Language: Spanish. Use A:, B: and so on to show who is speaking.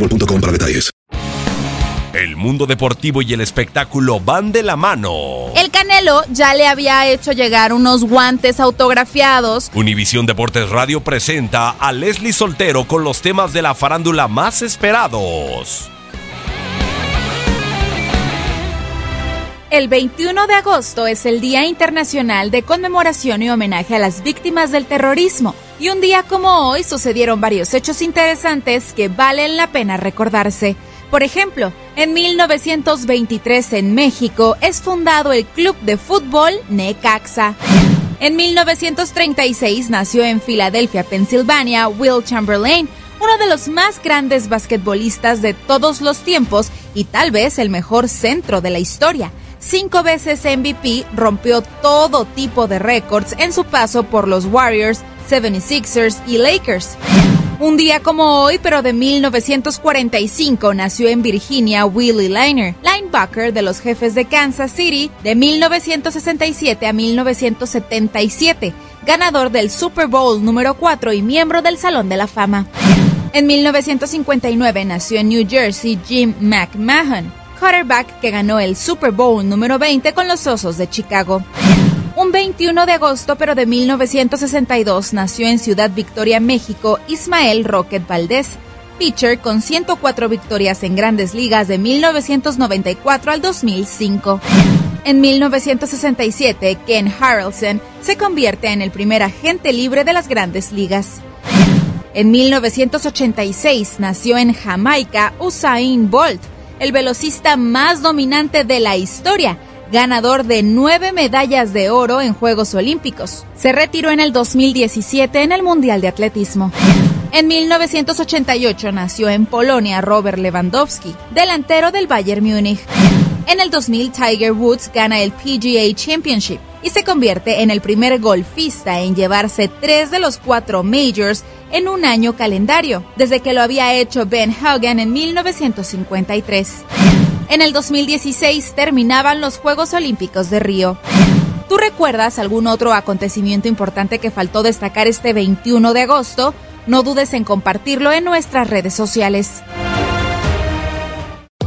A: boostmobile.com para detalles.
B: El mundo deportivo y el espectáculo van de la mano.
C: El Canelo ya le había hecho llegar unos guantes autografiados.
B: Univisión Deportes Radio presenta a Leslie Soltero con los temas de la farándula más esperados.
C: El 21 de agosto es el Día Internacional de Conmemoración y Homenaje a las Víctimas del Terrorismo. Y un día como hoy sucedieron varios hechos interesantes que valen la pena recordarse. Por ejemplo, en 1923 en México es fundado el Club de Fútbol Necaxa. En 1936 nació en Filadelfia, Pensilvania, Will Chamberlain, uno de los más grandes basquetbolistas de todos los tiempos y tal vez el mejor centro de la historia. Cinco veces MVP, rompió todo tipo de récords en su paso por los Warriors, 76ers y Lakers. Un día como hoy, pero de 1945, nació en Virginia Willie Liner, linebacker de los jefes de Kansas City de 1967 a 1977, ganador del Super Bowl número 4 y miembro del Salón de la Fama. En 1959 nació en New Jersey Jim McMahon, quarterback que ganó el Super Bowl número 20 con los Osos de Chicago. Un 21 de agosto, pero de 1962, nació en Ciudad Victoria, México, Ismael Rocket Valdés, pitcher con 104 victorias en grandes ligas de 1994 al 2005. En 1967, Ken Harrelson se convierte en el primer agente libre de las grandes ligas. En 1986 nació en Jamaica Usain Bolt, el velocista más dominante de la historia, ganador de nueve medallas de oro en Juegos Olímpicos. Se retiró en el 2017 en el Mundial de Atletismo. En 1988 nació en Polonia Robert Lewandowski, delantero del Bayern Múnich. En el 2000 Tiger Woods gana el PGA Championship y se convierte en el primer golfista en llevarse tres de los cuatro majors en un año calendario, desde que lo había hecho Ben Hogan en 1953. En el 2016 terminaban los Juegos Olímpicos de Río. ¿Tú recuerdas algún otro acontecimiento importante que faltó destacar este 21 de agosto? No dudes en compartirlo en nuestras redes sociales.